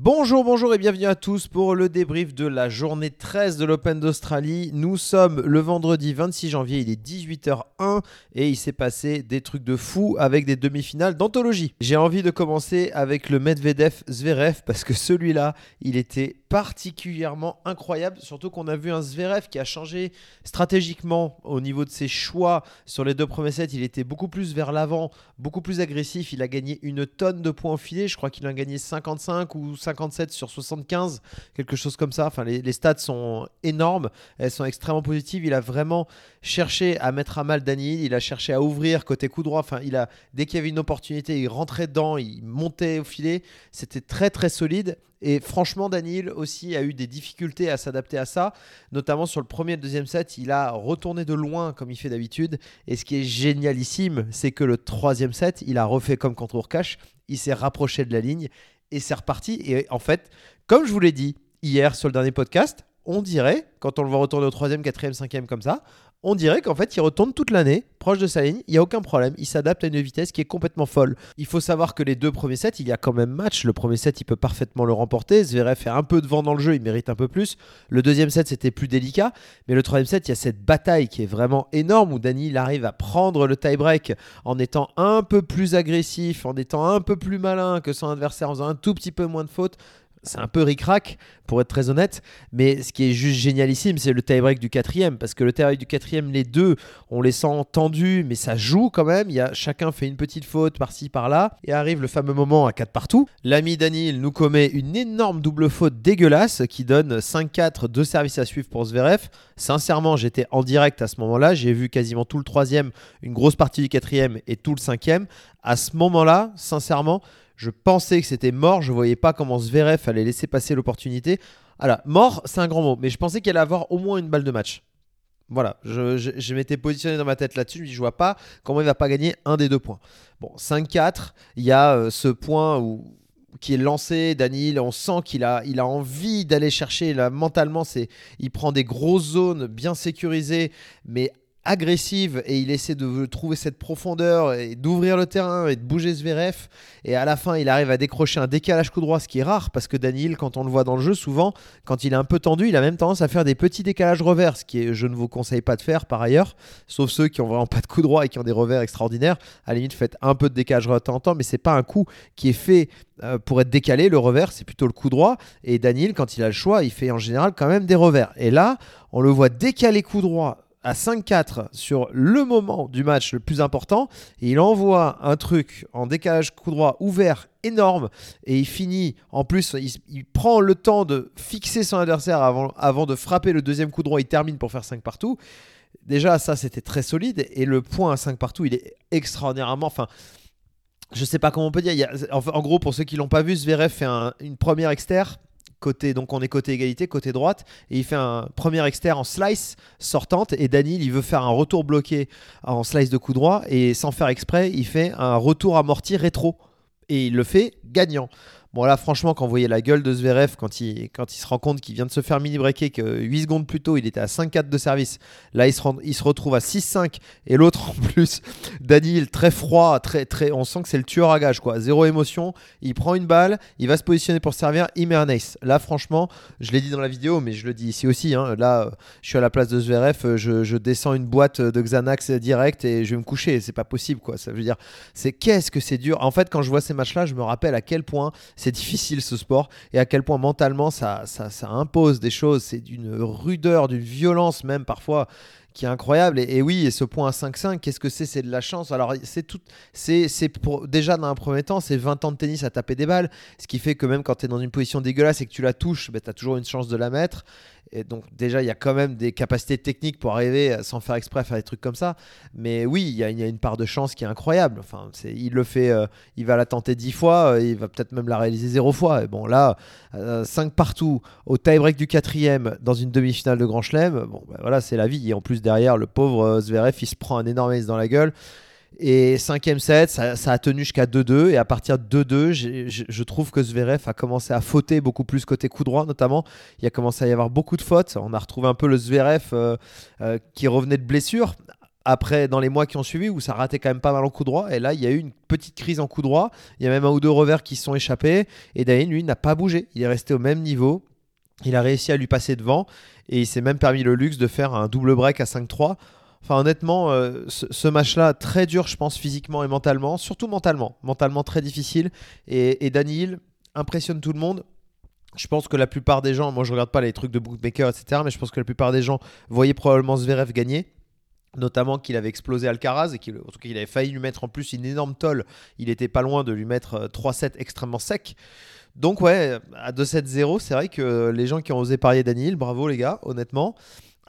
Bonjour, bonjour et bienvenue à tous pour le débrief de la journée 13 de l'Open d'Australie. Nous sommes le vendredi 26 janvier, il est 18h01 et il s'est passé des trucs de fou avec des demi-finales d'anthologie. J'ai envie de commencer avec le Medvedev Zverev parce que celui-là, il était particulièrement incroyable, surtout qu'on a vu un Zverev qui a changé stratégiquement au niveau de ses choix sur les deux premiers sets. Il était beaucoup plus vers l'avant, beaucoup plus agressif. Il a gagné une tonne de points filés. Je crois qu'il a gagné 55 ou 57 sur 75, quelque chose comme ça. Enfin, les, stats sont énormes, elles sont extrêmement positives. Il a vraiment cherché à mettre à mal Daniel, il a cherché à ouvrir côté coup droit. Enfin, il a dès qu'il y avait une opportunité, il rentrait dedans, il montait au filet. C'était très très solide. Et franchement, Daniel aussi a eu des difficultés à s'adapter à ça, notamment sur le premier et le deuxième set. Il a retourné de loin comme il fait d'habitude. Et ce qui est génialissime, c'est que le troisième set, il a refait comme contre Urkash. Il s'est rapproché de la ligne et c'est reparti. Et en fait, comme je vous l'ai dit hier sur le dernier podcast, on dirait, quand on le voit retourner au troisième, quatrième, cinquième comme ça, on dirait qu'en fait, il retourne toute l'année, proche de sa ligne, il n'y a aucun problème, il s'adapte à une vitesse qui est complètement folle. Il faut savoir que les deux premiers sets, il y a quand même match. Le premier set, il peut parfaitement le remporter. Zverev fait un peu de vent dans le jeu, il mérite un peu plus. Le deuxième set, c'était plus délicat. Mais le troisième set, il y a cette bataille qui est vraiment énorme où Dani, il arrive à prendre le tie-break en étant un peu plus agressif, en étant un peu plus malin que son adversaire, en faisant un tout petit peu moins de fautes c'est un peu ric-rac, pour être très honnête. Mais ce qui est juste génialissime, c'est le tie-break du quatrième. Parce que le tie-break du quatrième, les deux, on les sent tendus, mais ça joue quand même. Il y a, chacun fait une petite faute par-ci, par-là. Et arrive le fameux moment à 4 partout. L'ami Daniel nous commet une énorme double faute dégueulasse qui donne 5-4, deux services à suivre pour Zverev. Sincèrement, j'étais en direct à ce moment-là. J'ai vu quasiment tout le troisième, une grosse partie du quatrième et tout le cinquième. À ce moment-là, sincèrement, je pensais que c'était mort. Je voyais pas comment Zverev allait laisser passer l'opportunité. Alors, mort, c'est un grand mot, mais je pensais qu'elle allait avoir au moins une balle de match. Voilà, je, m'étais positionné dans ma tête là-dessus. Je ne vois pas comment il va pas gagner un des deux points. Bon, 5-4, il y a euh, ce point où, qui est lancé. Daniel, on sent qu'il a, il a envie d'aller chercher. Mentalement, c'est, il prend des grosses zones bien sécurisées, mais agressive et il essaie de trouver cette profondeur et d'ouvrir le terrain et de bouger Zverev. Et à la fin, il arrive à décrocher un décalage coup droit, ce qui est rare parce que Daniel, quand on le voit dans le jeu, souvent, quand il est un peu tendu, il a même tendance à faire des petits décalages revers, ce qui je ne vous conseille pas de faire par ailleurs, sauf ceux qui ont vraiment pas de coup droit et qui ont des revers extraordinaires. À la limite, faites un peu de décalage de temps en temps, mais c'est pas un coup qui est fait euh, pour être décalé. Le revers, c'est plutôt le coup droit. Et Daniel, quand il a le choix, il fait en général quand même des revers. Et là, on le voit décaler coup droit à 5-4 sur le moment du match le plus important. Il envoie un truc en décalage coup droit ouvert énorme. Et il finit, en plus, il, prend le temps de fixer son adversaire avant, avant de frapper le deuxième coup droit. Il termine pour faire 5 partout. Déjà, ça, c'était très solide. Et le point à 5 partout, il est extraordinairement. Enfin, je sais pas comment on peut dire. en, gros, pour ceux qui l'ont pas vu, Zverev fait une première externe donc on est côté égalité, côté droite, et il fait un premier externe en slice sortante, et Daniel il veut faire un retour bloqué en slice de coup droit, et sans faire exprès, il fait un retour amorti rétro, et il le fait gagnant. Bon, là, franchement, quand vous voyez la gueule de Zverev, quand il, se rend compte qu'il vient de se faire mini-breaker, que 8 secondes plus tôt, il était à 5-4 de service. Là, il se, il se retrouve à 6-5. Et l'autre, en plus, Daniel, très froid, très, très, on sent que c'est le tueur à gage, quoi. Zéro émotion. Il prend une balle, il va se positionner pour servir, il met un ace. Là, franchement, je l'ai dit dans la vidéo, mais je le dis ici aussi. Hein. là, je suis à la place de Zverev, je, je, descends une boîte de Xanax direct et je vais me coucher. C'est pas possible, quoi. Ça veut dire, c'est qu'est-ce que c'est dur. En fait, quand je vois ces matchs-là, je me rappelle à quel point c'est difficile ce sport et à quel point mentalement ça, ça, impose des choses. C'est d'une rudeur, d'une violence même parfois qui est incroyable. Et, oui, et ce point à 5-5, qu'est-ce que c'est? C'est de la chance. Alors, c'est tout. C'est pour déjà dans un premier temps, c'est 20 ans de tennis à taper des balles, ce qui fait que même quand tu es dans une position dégueulasse et que tu la touches, ben, tu as toujours une chance de la mettre. Et donc déjà, il y a quand même des capacités techniques pour arriver sans faire exprès à faire des trucs comme ça. Mais oui, il y, a, une part de chance qui est incroyable. Enfin, il le fait, euh, il va la tenter 10 fois, euh, il va peut-être même la réaliser 0 fois. Et bon, là, 5 euh, partout, au tie-break du quatrième, dans une demi-finale de Grand Chelem, bon, ben voilà, c'est la vie. Et en plus, derrière, le pauvre Zverev, il se prend un énorme dans la gueule. Et cinquième set, ça, a tenu jusqu'à 2-2. Et à partir de 2-2, je trouve que Zverev a commencé à fauter beaucoup plus côté coup droit, notamment. Il a commencé à y avoir beaucoup de fautes. On a retrouvé un peu le Zverev euh, euh, qui revenait de blessure. après dans les mois qui ont suivi où ça ratait quand même pas mal en coup droit. Et là, il y a eu une petite crise en coup droit. Il y a même un ou deux revers qui se sont échappés. Et Daniel, lui, n'a pas bougé. Il est resté au même niveau. Il a réussi à lui passer devant. Et il s'est même permis le luxe de faire un double break à 5-3. Enfin, honnêtement, euh, ce, match-là, très dur, je pense, physiquement et mentalement. Surtout mentalement. Mentalement très difficile. Et, et impressionne tout le monde. Je pense que la plupart des gens, moi je regarde pas les trucs de bookmaker, etc., mais je pense que la plupart des gens voyaient probablement Zverev gagner notamment qu'il avait explosé Alcaraz et qu'il avait failli lui mettre en plus une énorme tolle. Il était pas loin de lui mettre 3-7 euh, extrêmement secs. Donc ouais, à 2-7-0, c'est vrai que les gens qui ont osé parier Daniel, bravo les gars, honnêtement.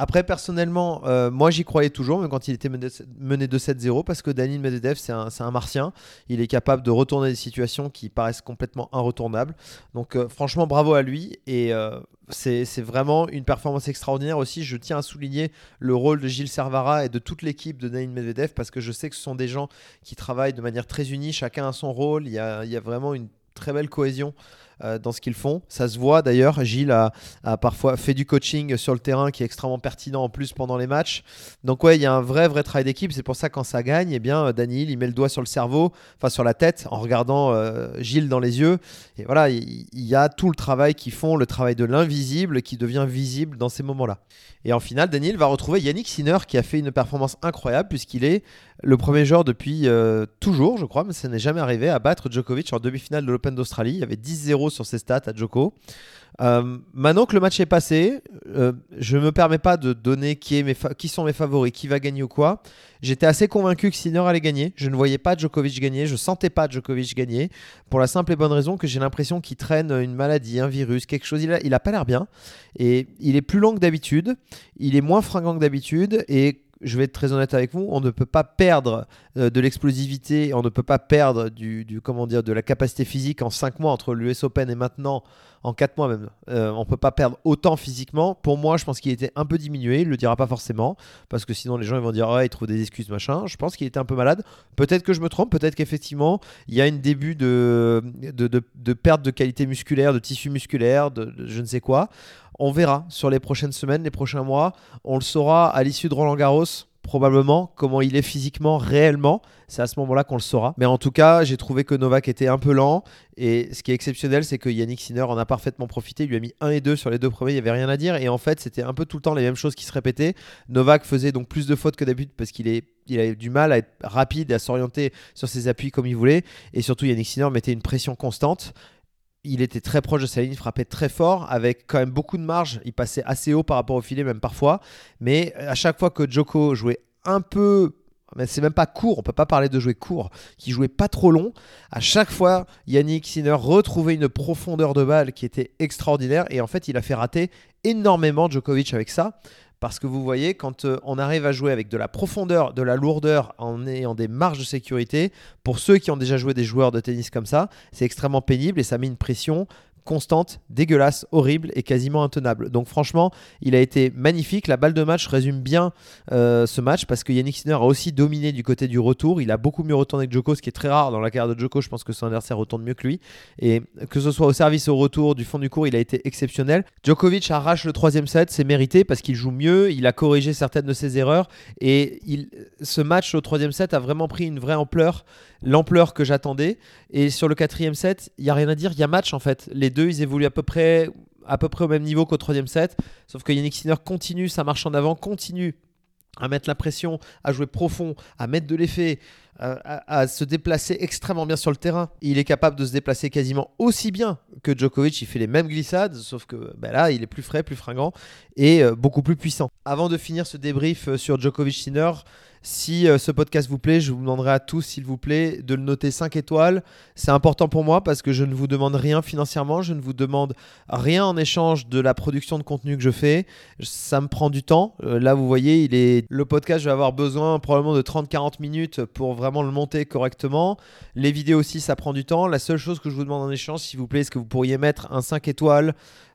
Après, personnellement, euh, moi j'y croyais toujours, même quand il était mené de 7-0, parce que Daniel Medvedev, c'est un, martien. Il est capable de retourner des situations qui paraissent complètement irretournables. Donc, euh, franchement, bravo à lui. Et euh, c'est vraiment une performance extraordinaire aussi. Je tiens à souligner le rôle de Gilles Servara et de toute l'équipe de Daniel Medvedev, parce que je sais que ce sont des gens qui travaillent de manière très unie. Chacun a son rôle. Il y a vraiment une très belle cohésion euh, dans ce qu'ils font. Ça se voit d'ailleurs. Gilles a, parfois fait du coaching sur le terrain qui est extrêmement pertinent en plus pendant les matchs. Donc ouais, il y a un vrai vrai travail d'équipe. C'est pour ça quand ça gagne, eh bien Daniel il met le doigt sur le cerveau, enfin sur la tête, en regardant euh, Gilles dans les yeux. Et voilà, il, y a tout le travail qu'ils font, le travail de l'invisible qui devient visible dans ces moments-là. Et en finale, Daniel va retrouver Yannick Sinner qui a fait une performance incroyable puisqu'il est le premier joueur depuis euh, toujours, je crois, mais ça n'est jamais arrivé, à battre Djokovic en demi-finale de l'Open d'Australie. Il y avait 10-0 sur ses stats à Djoko. Euh, maintenant que le match est passé, euh, je ne me permets pas de donner qui, est qui sont mes favoris, qui va gagner ou quoi. J'étais assez convaincu que Sinner allait gagner. Je ne voyais pas Djokovic gagner. Je sentais pas Djokovic gagner. Pour la simple et bonne raison que j'ai l'impression qu'il traîne une maladie, un virus, quelque chose. Il a, il a pas l'air bien. Et il est plus long que d'habitude. Il est moins fringant que d'habitude. Et je vais être très honnête avec vous, on ne peut pas perdre euh, de l'explosivité, on ne peut pas perdre du, comment dire, de la capacité physique en 5 mois entre l'US Open et maintenant, en 4 mois même. Euh, on ne peut pas perdre autant physiquement. Pour moi, je pense qu'il était un peu diminué, il ne le dira pas forcément, parce que sinon les gens vont dire, ouais, il trouve des excuses, machin. Je pense qu'il était un peu malade. Peut-être que je me trompe, peut-être qu'effectivement, il y a un début de de, perte de qualité musculaire, de tissu musculaire, de je ne sais quoi. On verra sur les prochaines semaines, les prochains mois. On le saura à l'issue de Roland Garros probablement comment il est physiquement réellement. C'est à ce moment-là qu'on le saura. Mais en tout cas, j'ai trouvé que Novak était un peu lent. Et ce qui est exceptionnel, c'est que Yannick Sinner en a parfaitement profité. Il lui a mis 1 et 2 sur les deux premiers, il n'y avait rien à dire. Et en fait, c'était un peu tout le temps les mêmes choses qui se répétaient. Novak faisait donc plus de fautes que d'habitude parce qu'il est il avait du mal à être rapide à s'orienter sur ses appuis comme il voulait. Et surtout, Yannick Sinner mettait une pression constante il était très proche de sa ligne, frappait très fort, avec quand même beaucoup de marge. Il passait assez haut par rapport au filet, même parfois. Mais à chaque fois que Joko jouait un peu mais c'est même pas court, on peut pas parler de jouer court, qui jouait pas trop long. À chaque fois, Yannick Sinner retrouvait une profondeur de balle qui était extraordinaire et en fait, il a fait rater énormément Djokovic avec ça. Parce que vous voyez, quand euh, on arrive à jouer avec de la profondeur, de la lourdeur, en ayant des marges de sécurité, pour ceux qui ont déjà joué des joueurs de tennis comme ça, c'est extrêmement pénible et ça met une pression constante, dégueulasse, horrible et quasiment intenable. Donc franchement, il a été magnifique. La balle de match résume bien euh, ce match parce que Yannick Sinner a aussi dominé du côté du retour. Il a beaucoup mieux retourné que Djoko, ce qui est très rare dans la carrière de Djoko. Je pense que son adversaire retourne mieux que lui. Et que ce soit au service au retour du fond du cours, il a été exceptionnel. Djokovic arrache le troisième set, c'est mérité parce qu'il joue mieux, il a corrigé certaines de ses erreurs et ce match au troisième set a vraiment pris une vraie ampleur l'ampleur que j'attendais. Et sur le quatrième set, il y a rien à dire, il y a match en fait. Les deux, ils évoluent à peu près, à peu près au même niveau qu'au troisième set. Sauf que Yannick Sinner continue sa marche en avant, continue à mettre la pression, à jouer profond, à mettre de l'effet, à, se déplacer extrêmement bien sur le terrain. Il est capable de se déplacer quasiment aussi bien que Djokovic. Il fait les mêmes glissades, sauf que ben là, il est plus frais, plus fringant et euh, beaucoup plus puissant. Avant de finir ce débrief euh, sur Djokovic-Sinner, si euh, ce podcast vous plaît, je vous demanderai à tous, s'il vous plaît, de le noter 5 étoiles. C'est important pour moi parce que je ne vous demande rien financièrement, je ne vous demande rien en échange de la production de contenu que je fais. Ça me prend du temps. Euh, là, vous voyez, il est... le podcast, je vais avoir besoin probablement de 30-40 minutes pour vraiment le monter correctement. Les vidéos aussi, ça prend du temps. La seule chose que je vous demande en échange, s'il vous plaît, est-ce que vous pourriez mettre un 5 étoiles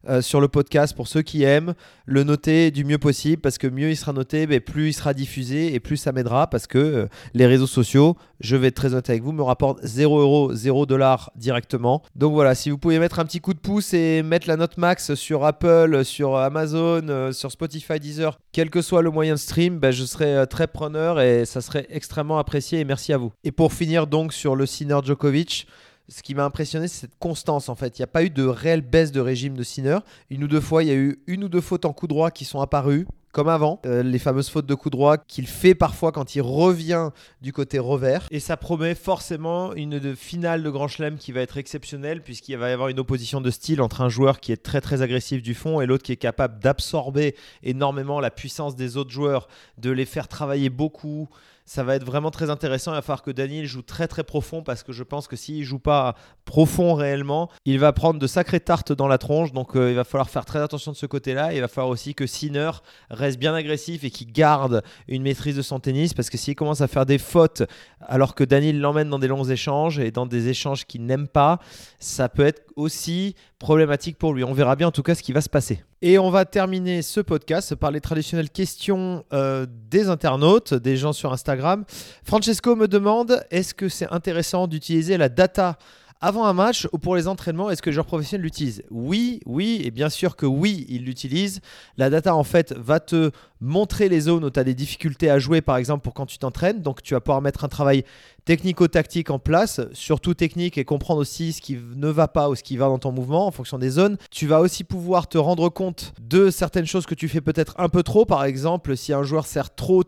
euh, sur le podcast pour ceux qui aiment, le noter du mieux possible parce que mieux il sera noté, mais plus il sera diffusé et plus ça m'aidera parce que euh, les réseaux sociaux, je vais être très honnête avec vous, me rapportent 0 euros, 0 dollars directement. Donc voilà, si vous pouvez mettre un petit coup de pouce et mettre la note max sur Apple, sur Amazon, euh, sur Spotify, Deezer, quel que soit le moyen de stream, ben, je serai euh, très preneur et ça serait extrêmement apprécié et merci à vous. Et pour finir donc sur le Sinner Djokovic, ce qui m'a impressionné, c'est cette constance en fait. Il n'y a pas eu de réelle baisse de régime de Sinner. Une ou deux fois, il y a eu une ou deux fautes en coup droit qui sont apparues comme avant, euh, les fameuses fautes de coup droit qu'il fait parfois quand il revient du côté revers. Et ça promet forcément une finale de Grand Chelem qui va être exceptionnelle puisqu'il va y avoir une opposition de style entre un joueur qui est très très agressif du fond et l'autre qui est capable d'absorber énormément la puissance des autres joueurs, de les faire travailler beaucoup. Ça va être vraiment très intéressant. Il va falloir que Daniel joue très très profond parce que je pense que s'il joue pas profond réellement, il va prendre de sacrées tartes dans la tronche. Donc euh, il va falloir faire très attention de ce côté-là. Il va falloir aussi que Sinner reste bien agressif et qu'il garde une maîtrise de son tennis parce que s'il commence à faire des fautes alors que Daniel l'emmène dans des longs échanges et dans des échanges qu'il n'aime pas, ça peut être aussi problématique pour lui. On verra bien en tout cas ce qui va se passer. Et on va terminer ce podcast par les traditionnelles questions euh, des internautes, des gens sur Instagram. Francesco me demande est-ce que c'est intéressant d'utiliser la data avant un match ou pour les entraînements, est-ce que les joueurs professionnels l'utilisent Oui, oui, et bien sûr que oui, ils l'utilisent. La data, en fait, va te montrer les zones où tu as des difficultés à jouer, par exemple, pour quand tu t'entraînes. Donc, tu vas pouvoir mettre un travail technico-tactique en place, surtout technique, et comprendre aussi ce qui ne va pas ou ce qui va dans ton mouvement en fonction des zones. Tu vas aussi pouvoir te rendre compte de certaines choses que tu fais peut-être un peu trop. Par exemple, si un joueur sert trop au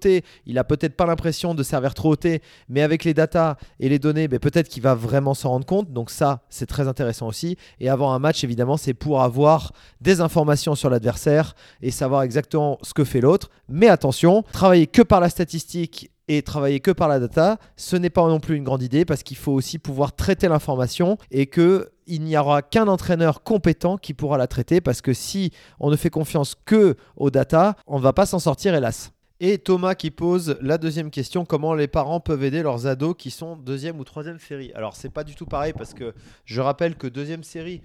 il a peut-être pas l'impression de servir trop au mais avec les datas et les données, ben, peut-être qu'il va vraiment s'en rendre compte. Ça, c'est très intéressant aussi. Et avant un match, évidemment, c'est pour avoir des informations sur l'adversaire et savoir exactement ce que fait l'autre. Mais attention, travailler que par la statistique et travailler que par la data, ce n'est pas non plus une grande idée parce qu'il faut aussi pouvoir traiter l'information et que il n'y aura qu'un entraîneur compétent qui pourra la traiter parce que si on ne fait confiance que aux data, on ne va pas s'en sortir hélas. Et Thomas qui pose la deuxième question comment les parents peuvent aider leurs ados qui sont deuxième ou troisième série? Alors c'est pas du tout pareil parce que je rappelle que deuxième série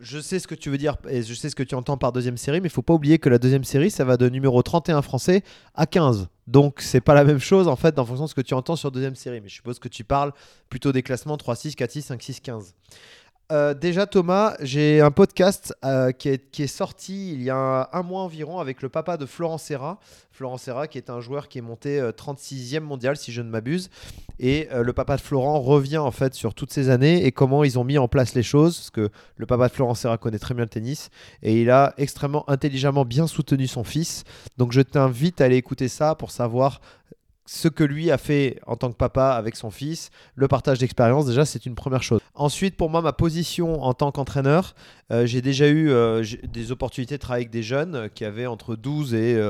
je sais ce que tu veux dire et je sais ce que tu entends par deuxième série, mais il faut pas oublier que la deuxième série, ça va de numéro 31 français à 15. Donc c'est pas la même chose en fait en fonction de ce que tu entends sur deuxième série. Mais je suppose que tu parles plutôt des classements 3, 6, 4, 6, 5, 6, 15. Euh, déjà Thomas, j'ai un podcast euh, qui, est, sorti il y a un, mois environ avec le papa de Florent Serra. Florent Serra qui est un joueur qui est monté 36e euh, mondial si je ne m'abuse. Et le papa de Florent revient en fait sur toutes ces années et comment ils ont mis en place les choses. Parce que le papa de Florent Serra connaît très bien le tennis et il a extrêmement intelligemment bien soutenu son fils. Donc je t'invite à aller écouter ça pour savoir ce que lui a fait en tant que papa avec son fils, le partage d'expérience, déjà, c'est une première chose. Ensuite, pour moi, ma position en tant qu'entraîneur, euh, j'ai déjà eu euh, des opportunités de travailler avec des jeunes qui avaient entre 12 et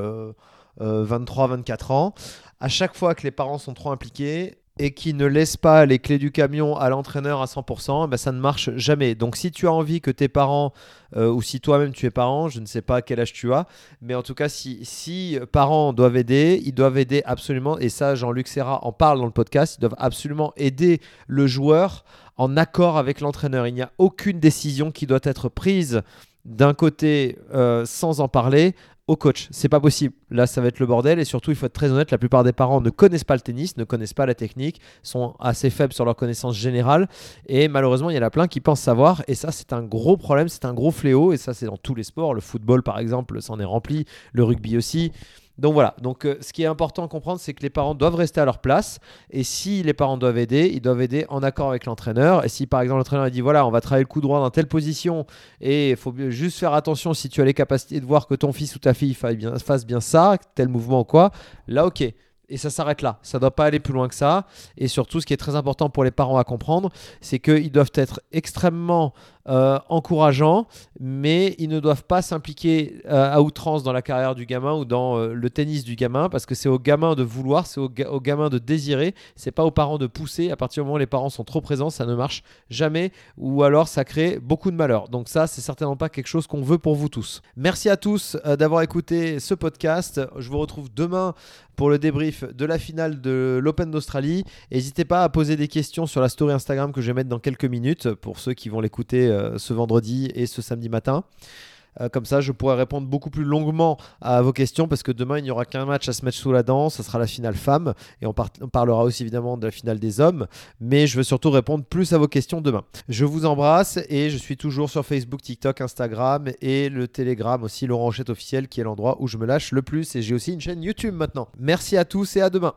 23, euh, 24 ans. À chaque fois que les parents sont trop impliqués, et qui ne laisse pas les clés du camion à l'entraîneur à 100%, eh ben ça ne marche jamais. Donc si tu as envie que tes parents, euh, ou si toi-même tu es parent, je ne sais pas quel âge tu as, mais en tout cas si, si parents doivent aider, ils doivent aider absolument, et ça Jean-Luc Serra en parle dans le podcast, ils doivent absolument aider le joueur en accord avec l'entraîneur. Il n'y a aucune décision qui doit être prise d'un côté euh, sans en parler au coach. C'est pas possible. Là, ça va être le bordel. Et surtout, il faut être très honnête, la plupart des parents ne connaissent pas le tennis, ne connaissent pas la technique, sont assez faibles sur leur connaissance générale. Et malheureusement, il y en a plein qui pensent savoir. Et ça, c'est un gros problème, c'est un gros fléau. Et ça, c'est dans tous les sports. Le football, par exemple, s'en est rempli. Le rugby aussi. Donc voilà, donc euh, ce qui est important à comprendre, c'est que les parents doivent rester à leur place. Et si les parents doivent aider, ils doivent aider en accord avec l'entraîneur. Et si par exemple l'entraîneur dit voilà, on va travailler le coup droit dans telle position et il faut juste faire attention si tu as les capacités de voir que ton fils ou ta fille fasse bien, fasse bien ça, tel mouvement ou quoi, là ok et ça s'arrête là. Ça ne doit pas aller plus loin que ça. Et surtout, ce qui est très important pour les parents à comprendre, c'est qu'ils doivent être extrêmement euh, encourageants, mais ils ne doivent pas s'impliquer euh, à outrance dans la carrière du gamin ou dans euh, le tennis du gamin, parce que c'est au gamin de vouloir, c'est au, au, gamin de désirer, c'est pas aux parents de pousser. À partir du moment où les parents sont trop présents, ça ne marche jamais, ou alors ça crée beaucoup de malheur. Donc ça, c'est certainement pas quelque chose qu'on veut pour vous tous. Merci à tous d'avoir écouté ce podcast. Je vous retrouve demain pour le débrief de la finale de l'Open d'Australie. N'hésitez pas à poser des questions sur la story Instagram que je vais mettre dans quelques minutes pour ceux qui vont l'écouter ce vendredi et ce samedi matin. Euh, comme ça, je pourrai répondre beaucoup plus longuement à vos questions parce que demain, il n'y aura qu'un match à se mettre sous la dent. Ce sera la finale femme et on, parlera aussi évidemment de la finale des hommes. Mais je veux surtout répondre plus à vos questions demain. Je vous embrasse et je suis toujours sur Facebook, TikTok, Instagram et le Telegram aussi, Laurent Rochette officiel, qui est l'endroit où je me lâche le plus. Et j'ai aussi une chaîne YouTube maintenant. Merci à tous et à demain.